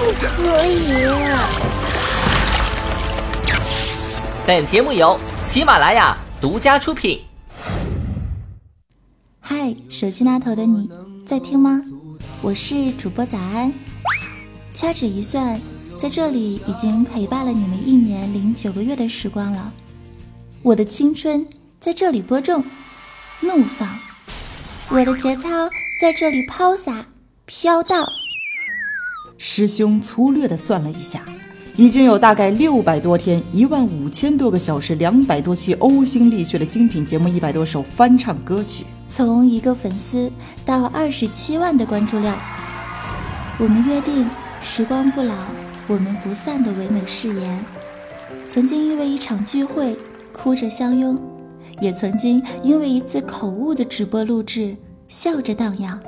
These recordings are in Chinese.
不可以。本节目由喜马拉雅独家出品。嗨，手机那头的你在听吗？我是主播早安。掐指一算，在这里已经陪伴了你们一年零九个月的时光了。我的青春在这里播种、怒放，我的节操在这里抛洒、飘荡。师兄粗略的算了一下。已经有大概六百多天、一万五千多个小时、两百多期呕心沥血的精品节目、一百多首翻唱歌曲，从一个粉丝到二十七万的关注量。我们约定时光不老，我们不散的唯美誓言。曾经因为一场聚会哭着相拥，也曾经因为一次口误的直播录制笑着荡漾，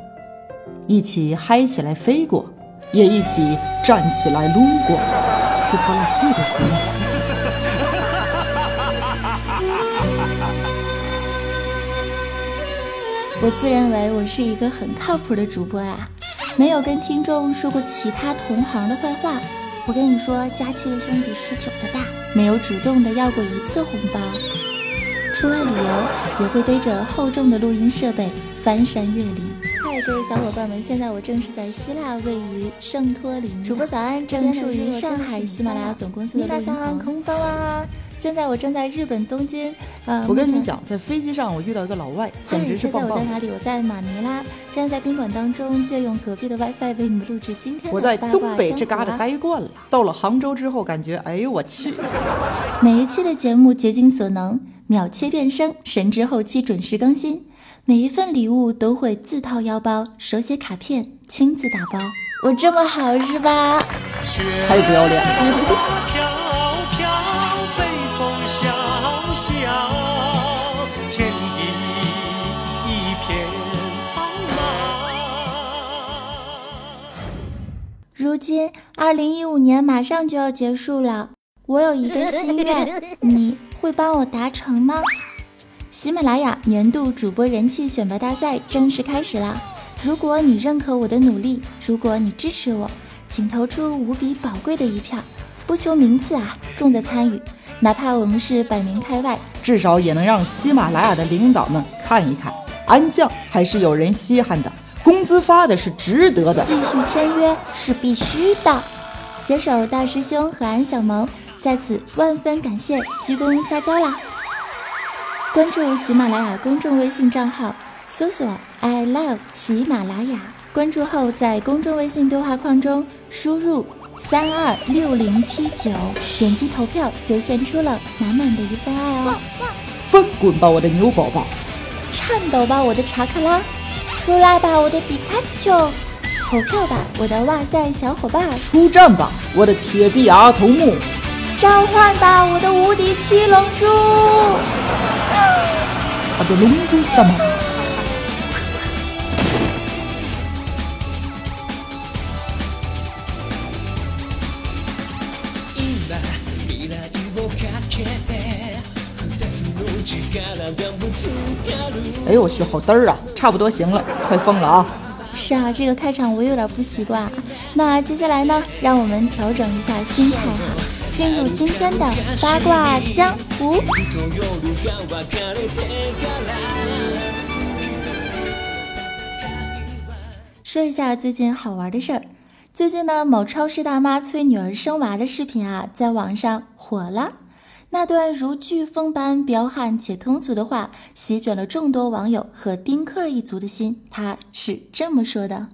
一起嗨起来飞过，也一起站起来撸过。斯巴拉西的服。我自认为我是一个很靠谱的主播啊，没有跟听众说过其他同行的坏话。我跟你说，佳期的胸比十九的大，没有主动的要过一次红包。出外旅游也会背着厚重的录音设备翻山越岭。嗨，各位小伙伴们，现在我正是在希腊，位于圣托里尼。主播早安，正处于上海喜马拉雅总公司的录音棚。空包啊！现在我正在日本东京。呃，我跟你讲，在飞机上我遇到一个老外，简直是棒棒。现在我在哪里？我在马尼拉。现在在宾馆当中，借用隔壁的 WiFi 为你们录制今天的我在东北这旮瘩待惯了，到了杭州之后，感觉哎呦我去！每一期的节目竭尽所能，秒切变声，神之后期准时更新。每一份礼物都会自掏腰包，手写卡片，亲自打包。我这么好是吧？太不要脸了！如今，二零一五年马上就要结束了，我有一个心愿，你会帮我达成吗？喜马拉雅年度主播人气选拔大赛正式开始啦！如果你认可我的努力，如果你支持我，请投出无比宝贵的一票，不求名次啊，重在参与。哪怕我们是百名开外，至少也能让喜马拉雅的领导们看一看，安将还是有人稀罕的，工资发的是值得的，继续签约是必须的。携手大师兄和安小萌，在此万分感谢，鞠躬撒娇啦！关注喜马拉雅公众微信账号，搜索 “I love 喜马拉雅”。关注后，在公众微信对话框中输入三二六零 T 九，点击投票就献出了满满的一份爱哦！翻滚吧，我的牛宝宝！颤抖吧，我的查克拉！出来吧，我的比卡丘！投票吧，我的哇塞小伙伴！出战吧，我的铁臂阿童木！召唤吧，我的无敌七龙珠！我的龙珠什么？哎呦我去，好嘚儿啊！差不多行了，快疯了啊！是啊，这个开场我有点不习惯。那接下来呢，让我们调整一下心态哈。进入今天的八卦江湖。说一下最近好玩的事儿。最近呢，某超市大妈催女儿生娃的视频啊，在网上火了。那段如飓风般彪悍且通俗的话，席卷了众多网友和丁克一族的心。他是这么说的：“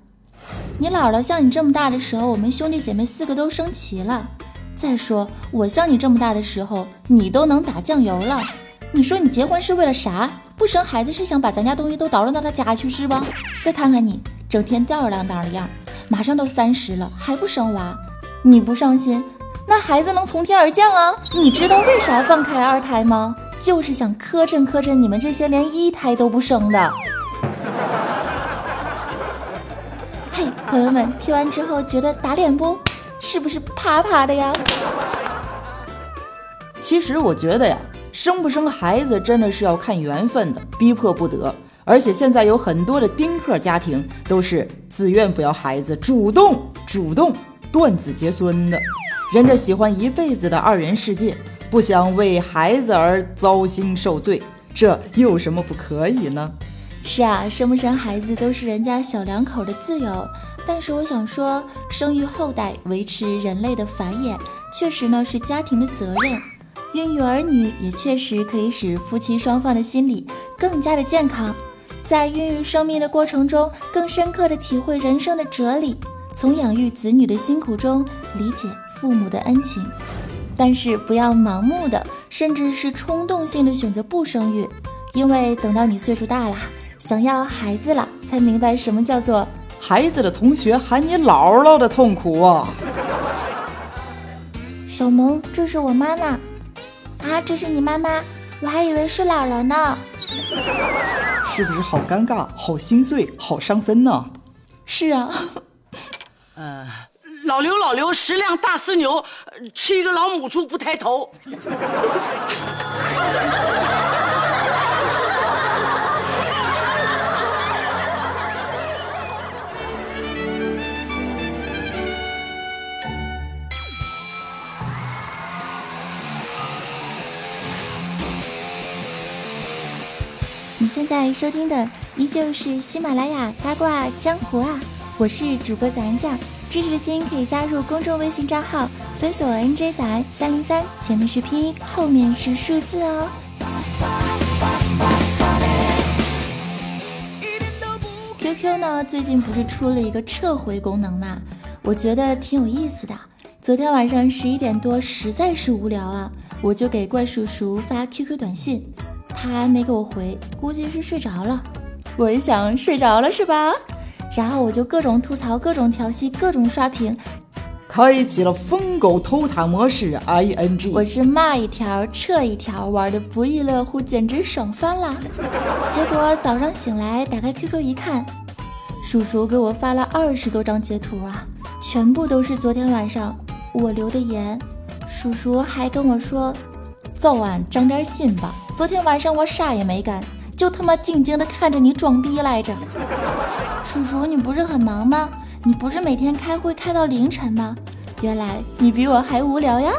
你姥姥像你这么大的时候，我们兄弟姐妹四个都升旗了。”再说，我像你这么大的时候，你都能打酱油了。你说你结婚是为了啥？不生孩子是想把咱家东西都倒腾到他家去是吧？再看看你，整天吊儿郎当的样，马上都三十了还不生娃，你不上心，那孩子能从天而降啊？你知道为啥放开二胎吗？就是想磕碜磕碜你们这些连一胎都不生的。嘿，朋友们，听完之后觉得打脸不？是不是啪啪的呀？其实我觉得呀，生不生孩子真的是要看缘分的，逼迫不得。而且现在有很多的丁克家庭都是自愿不要孩子，主动主动断子绝孙的。人家喜欢一辈子的二人世界，不想为孩子而糟心受罪，这又有什么不可以呢？是啊，生不生孩子都是人家小两口的自由。但是我想说，生育后代，维持人类的繁衍，确实呢是家庭的责任。孕育儿女也确实可以使夫妻双方的心理更加的健康。在孕育生命的过程中，更深刻的体会人生的哲理，从养育子女的辛苦中理解父母的恩情。但是不要盲目的，甚至是冲动性的选择不生育，因为等到你岁数大了，想要孩子了，才明白什么叫做孩子的同学喊你姥姥的痛苦啊！小萌，这是我妈妈啊，这是你妈妈，我还以为是姥姥呢。是不是好尴尬、好心碎、好伤身呢？是啊。呃，老刘，老刘，十辆大似牛，吃一个老母猪不抬头。在收听的依旧是喜马拉雅八卦江湖啊，我是主播早安酱，支持的心可以加入公众微信账号，搜索 NJ 仔三零三，前面是拼音，后面是数字哦。QQ 呢，最近不是出了一个撤回功能嘛？我觉得挺有意思的。昨天晚上十一点多，实在是无聊啊，我就给怪叔叔发 QQ 短信。他还没给我回，估计是睡着了。我一想，睡着了是吧？然后我就各种吐槽，各种调戏，各种刷屏，开启了疯狗偷塔模式。I N G，我是骂一条撤一条，玩的不亦乐乎，简直爽翻了。结果早上醒来，打开 QQ 一看，叔叔给我发了二十多张截图啊，全部都是昨天晚上我留的言。叔叔还跟我说。早晚长点心吧。昨天晚上我啥也没干，就他妈静静的看着你装逼来着。叔叔，你不是很忙吗？你不是每天开会开到凌晨吗？原来你比我还无聊呀。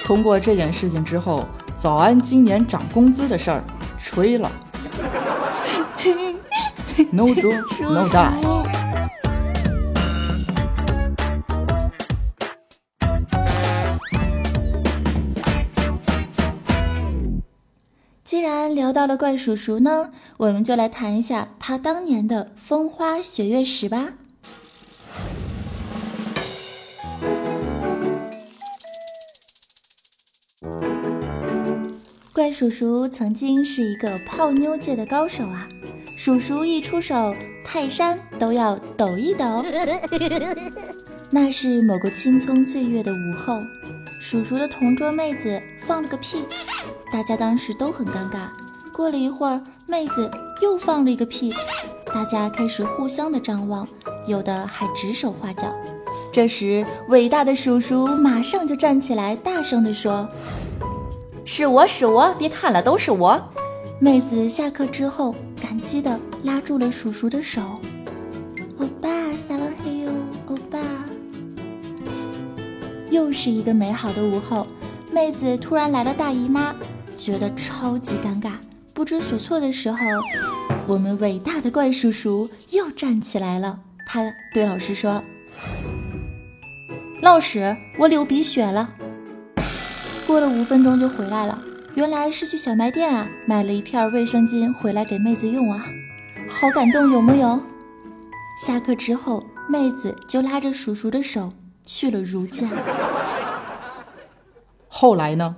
通过这件事情之后，早安今年涨工资的事儿吹了。No 做 No die。既然聊到了怪叔叔呢，我们就来谈一下他当年的风花雪月史吧。怪叔叔曾经是一个泡妞界的高手啊，叔叔一出手，泰山都要抖一抖。那是某个青葱岁月的午后，叔叔的同桌妹子放了个屁。大家当时都很尴尬。过了一会儿，妹子又放了一个屁，大家开始互相的张望，有的还指手画脚。这时，伟大的叔叔马上就站起来，大声地说：“是我是我，别看了，都是我。”妹子下课之后，感激地拉住了叔叔的手。欧巴，撒浪嘿哟，欧巴。又是一个美好的午后，妹子突然来了大姨妈。觉得超级尴尬、不知所措的时候，我们伟大的怪叔叔又站起来了。他对老师说：“老师，我流鼻血了。”过了五分钟就回来了，原来是去小卖店啊，买了一片卫生巾回来给妹子用啊，好感动有木有？下课之后，妹子就拉着叔叔的手去了如家。后来呢？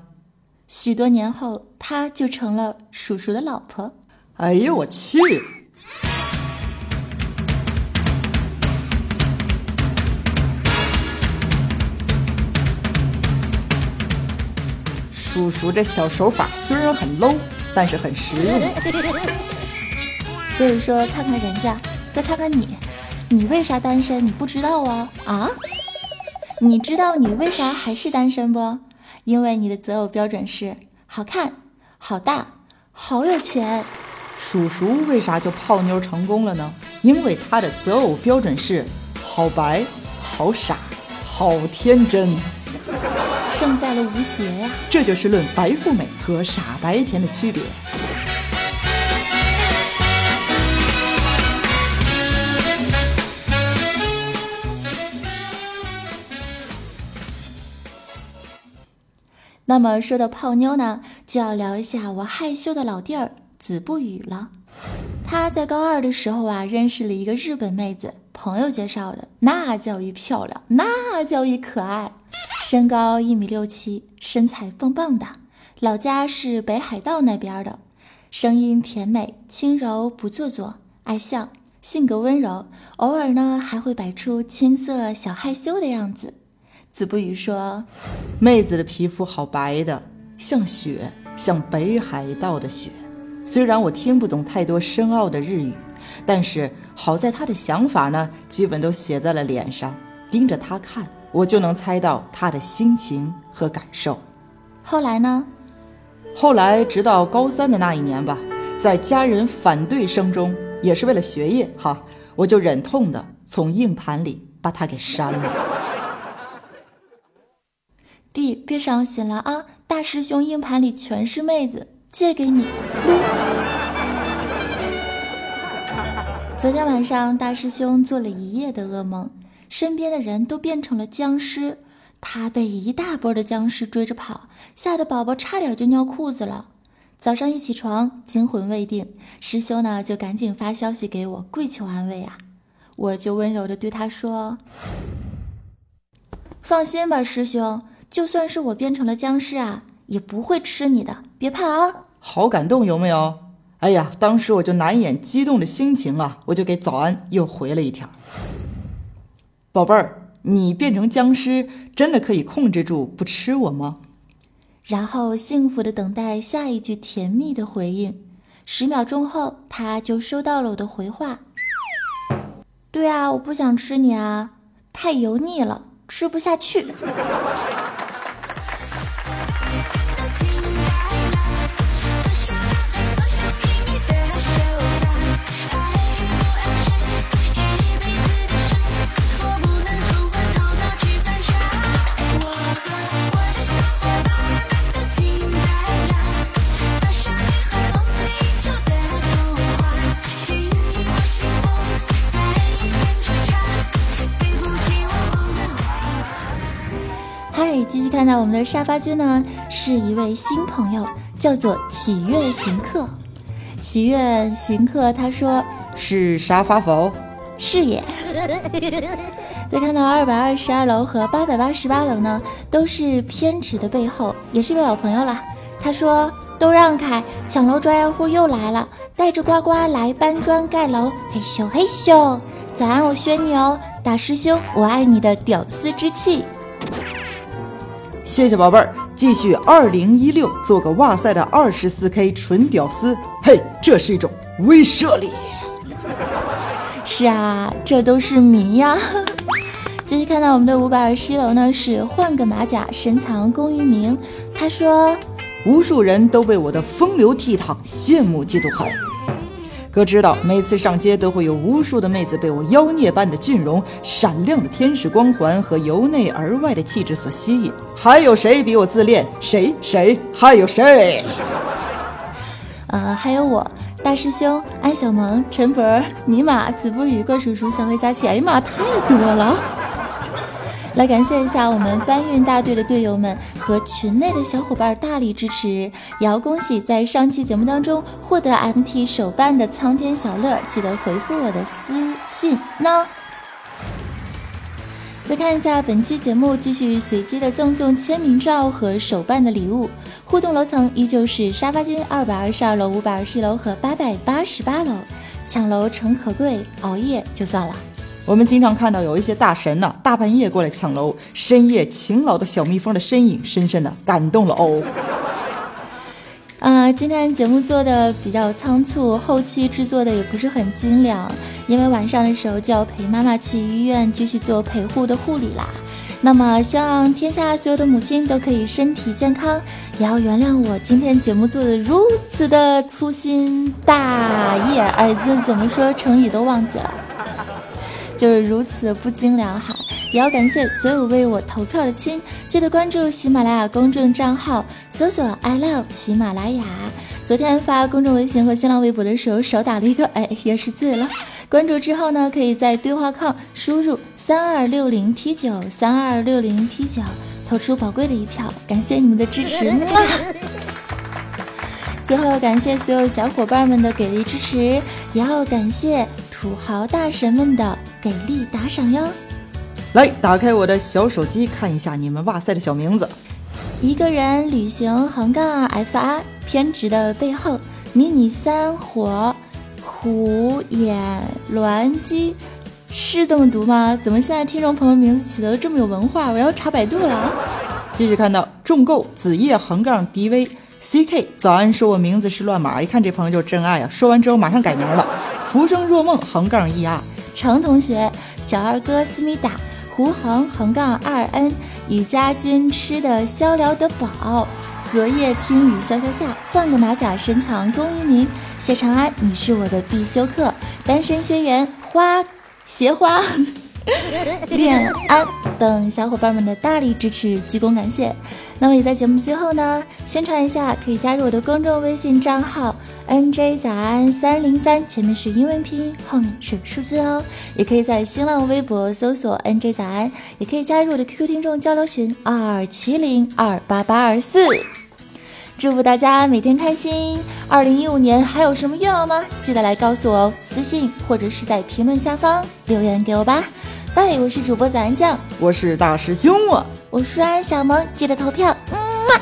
许多年后她就成了叔叔的老婆。哎呦我去！叔叔这小手法虽然很 low 但是很实用。所以说看看人家再看看你你为啥单身？你不知道啊？啊？你知道你为啥还是单身不？因为你的择偶标准是好看、好大、好有钱。叔叔为啥就泡妞成功了呢？因为他的择偶标准是好白、好傻、好天真。胜在了无邪呀！这就是论白富美和傻白甜的区别。那么说到泡妞呢，就要聊一下我害羞的老弟儿子不语了。他在高二的时候啊，认识了一个日本妹子，朋友介绍的，那叫一漂亮，那叫一可爱，身高一米六七，身材棒棒的，老家是北海道那边的，声音甜美轻柔不做作，爱笑，性格温柔，偶尔呢还会摆出青涩小害羞的样子。子不语说：“妹子的皮肤好白的，像雪，像北海道的雪。虽然我听不懂太多深奥的日语，但是好在她的想法呢，基本都写在了脸上。盯着她看，我就能猜到她的心情和感受。后来呢？后来直到高三的那一年吧，在家人反对声中，也是为了学业哈，我就忍痛的从硬盘里把她给删了。”弟，别伤心了啊！大师兄硬盘里全是妹子，借给你。昨天晚上，大师兄做了一夜的噩梦，身边的人都变成了僵尸，他被一大波的僵尸追着跑，吓得宝宝差点就尿裤子了。早上一起床，惊魂未定，师兄呢就赶紧发消息给我，跪求安慰啊！我就温柔的对他说：“放心吧，师兄。”就算是我变成了僵尸啊，也不会吃你的，别怕啊！好感动，有没有？哎呀，当时我就难掩激动的心情啊，我就给早安又回了一条：“宝贝儿，你变成僵尸真的可以控制住不吃我吗？”然后幸福的等待下一句甜蜜的回应。十秒钟后，他就收到了我的回话：“对啊，我不想吃你啊，太油腻了，吃不下去。”继续看到我们的沙发君呢，是一位新朋友，叫做祈愿行客。祈愿行客他说是沙发否？是也。再看到二百二十二楼和八百八十八楼呢，都是偏执的背后，也是一位老朋友了。他说都让开，抢楼专业户又来了，带着呱呱来搬砖盖楼，嘿咻嘿咻。早安，我宣你哦，大师兄，我爱你的屌丝之气。谢谢宝贝儿，继续二零一六做个哇塞的二十四 K 纯屌丝，嘿，这是一种威慑力。是啊，这都是谜呀。继续看到我们的五百二十一楼呢，是换个马甲深藏功与名。他说，无数人都被我的风流倜傥羡慕嫉妒恨。哥知道，每次上街都会有无数的妹子被我妖孽般的俊容、闪亮的天使光环和由内而外的气质所吸引。还有谁比我自恋？谁谁？还有谁？呃，还有我，大师兄安小萌、陈博、尼玛、子不语、怪叔叔、小黑佳琪。哎呀妈，太多了！来感谢一下我们搬运大队的队友们和群内的小伙伴大力支持，也要恭喜在上期节目当中获得 MT 手办的苍天小乐，记得回复我的私信呢。再看一下本期节目，继续随机的赠送签名照和手办的礼物，互动楼层依旧是沙发君二百二十二楼、五百二十一楼和八百八十八楼，抢楼诚可贵，熬夜就算了。我们经常看到有一些大神呢，大半夜过来抢楼，深夜勤劳的小蜜蜂的身影，深深的感动了哦。啊，今天节目做的比较仓促，后期制作的也不是很精良，因为晚上的时候就要陪妈妈去医院继续做陪护的护理啦。那么，希望天下所有的母亲都可以身体健康，也要原谅我今天节目做的如此的粗心大意。哎，就怎么说成语都忘记了，就是如此不精良哈。也要感谢所有为我投票的亲，记得关注喜马拉雅公众账号，搜索 “I love 喜马拉雅”。昨天发公众微信和新浪微博的时候少打了一个，哎，也是醉了。关注之后呢，可以在对话框输入三二六零 T 九三二六零 T 九，投出宝贵的一票，感谢你们的支持。最后感谢所有小伙伴们的给力支持，也要感谢土豪大神们的给力打赏哟。来，打开我的小手机看一下你们哇塞的小名字。一个人旅行横杠 F R 偏执的背后，迷你三火。虎眼栾鸡是这么读吗？怎么现在听众朋友名字起的这么有文化？我要查百度了。继续看到重构子夜横杠 dvck 早安说我名字是乱码，一看这朋友就是真爱啊！说完之后马上改名了。浮生若梦横杠 er 程同学小二哥思密达胡恒横杠二 n 与家军吃的逍遥得饱。昨夜听雨潇潇下，换个马甲深藏功与名。谢长安，你是我的必修课。单身学员花鞋花 恋安等小伙伴们的大力支持，鞠躬感谢。那么也在节目最后呢，宣传一下，可以加入我的公众微信账号 nj 早安三零三，前面是英文拼音，后面是数字哦。也可以在新浪微博搜索 nj 早安，也可以加入我的 QQ 听众交流群二七零二八八二四。祝福大家每天开心！二零一五年还有什么愿望吗？记得来告诉我哦，私信或者是在评论下方留言给我吧。拜，我是主播早安酱，我是大师兄啊，我是安小萌，记得投票。嗯嘛。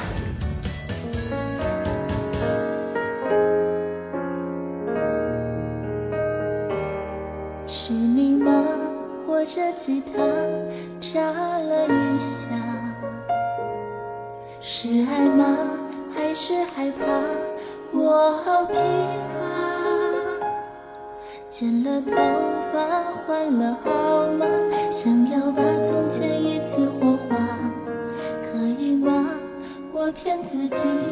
是你吗？或者吉他眨了一下？是爱吗？还是害怕我好疲乏，剪了头发换了自己。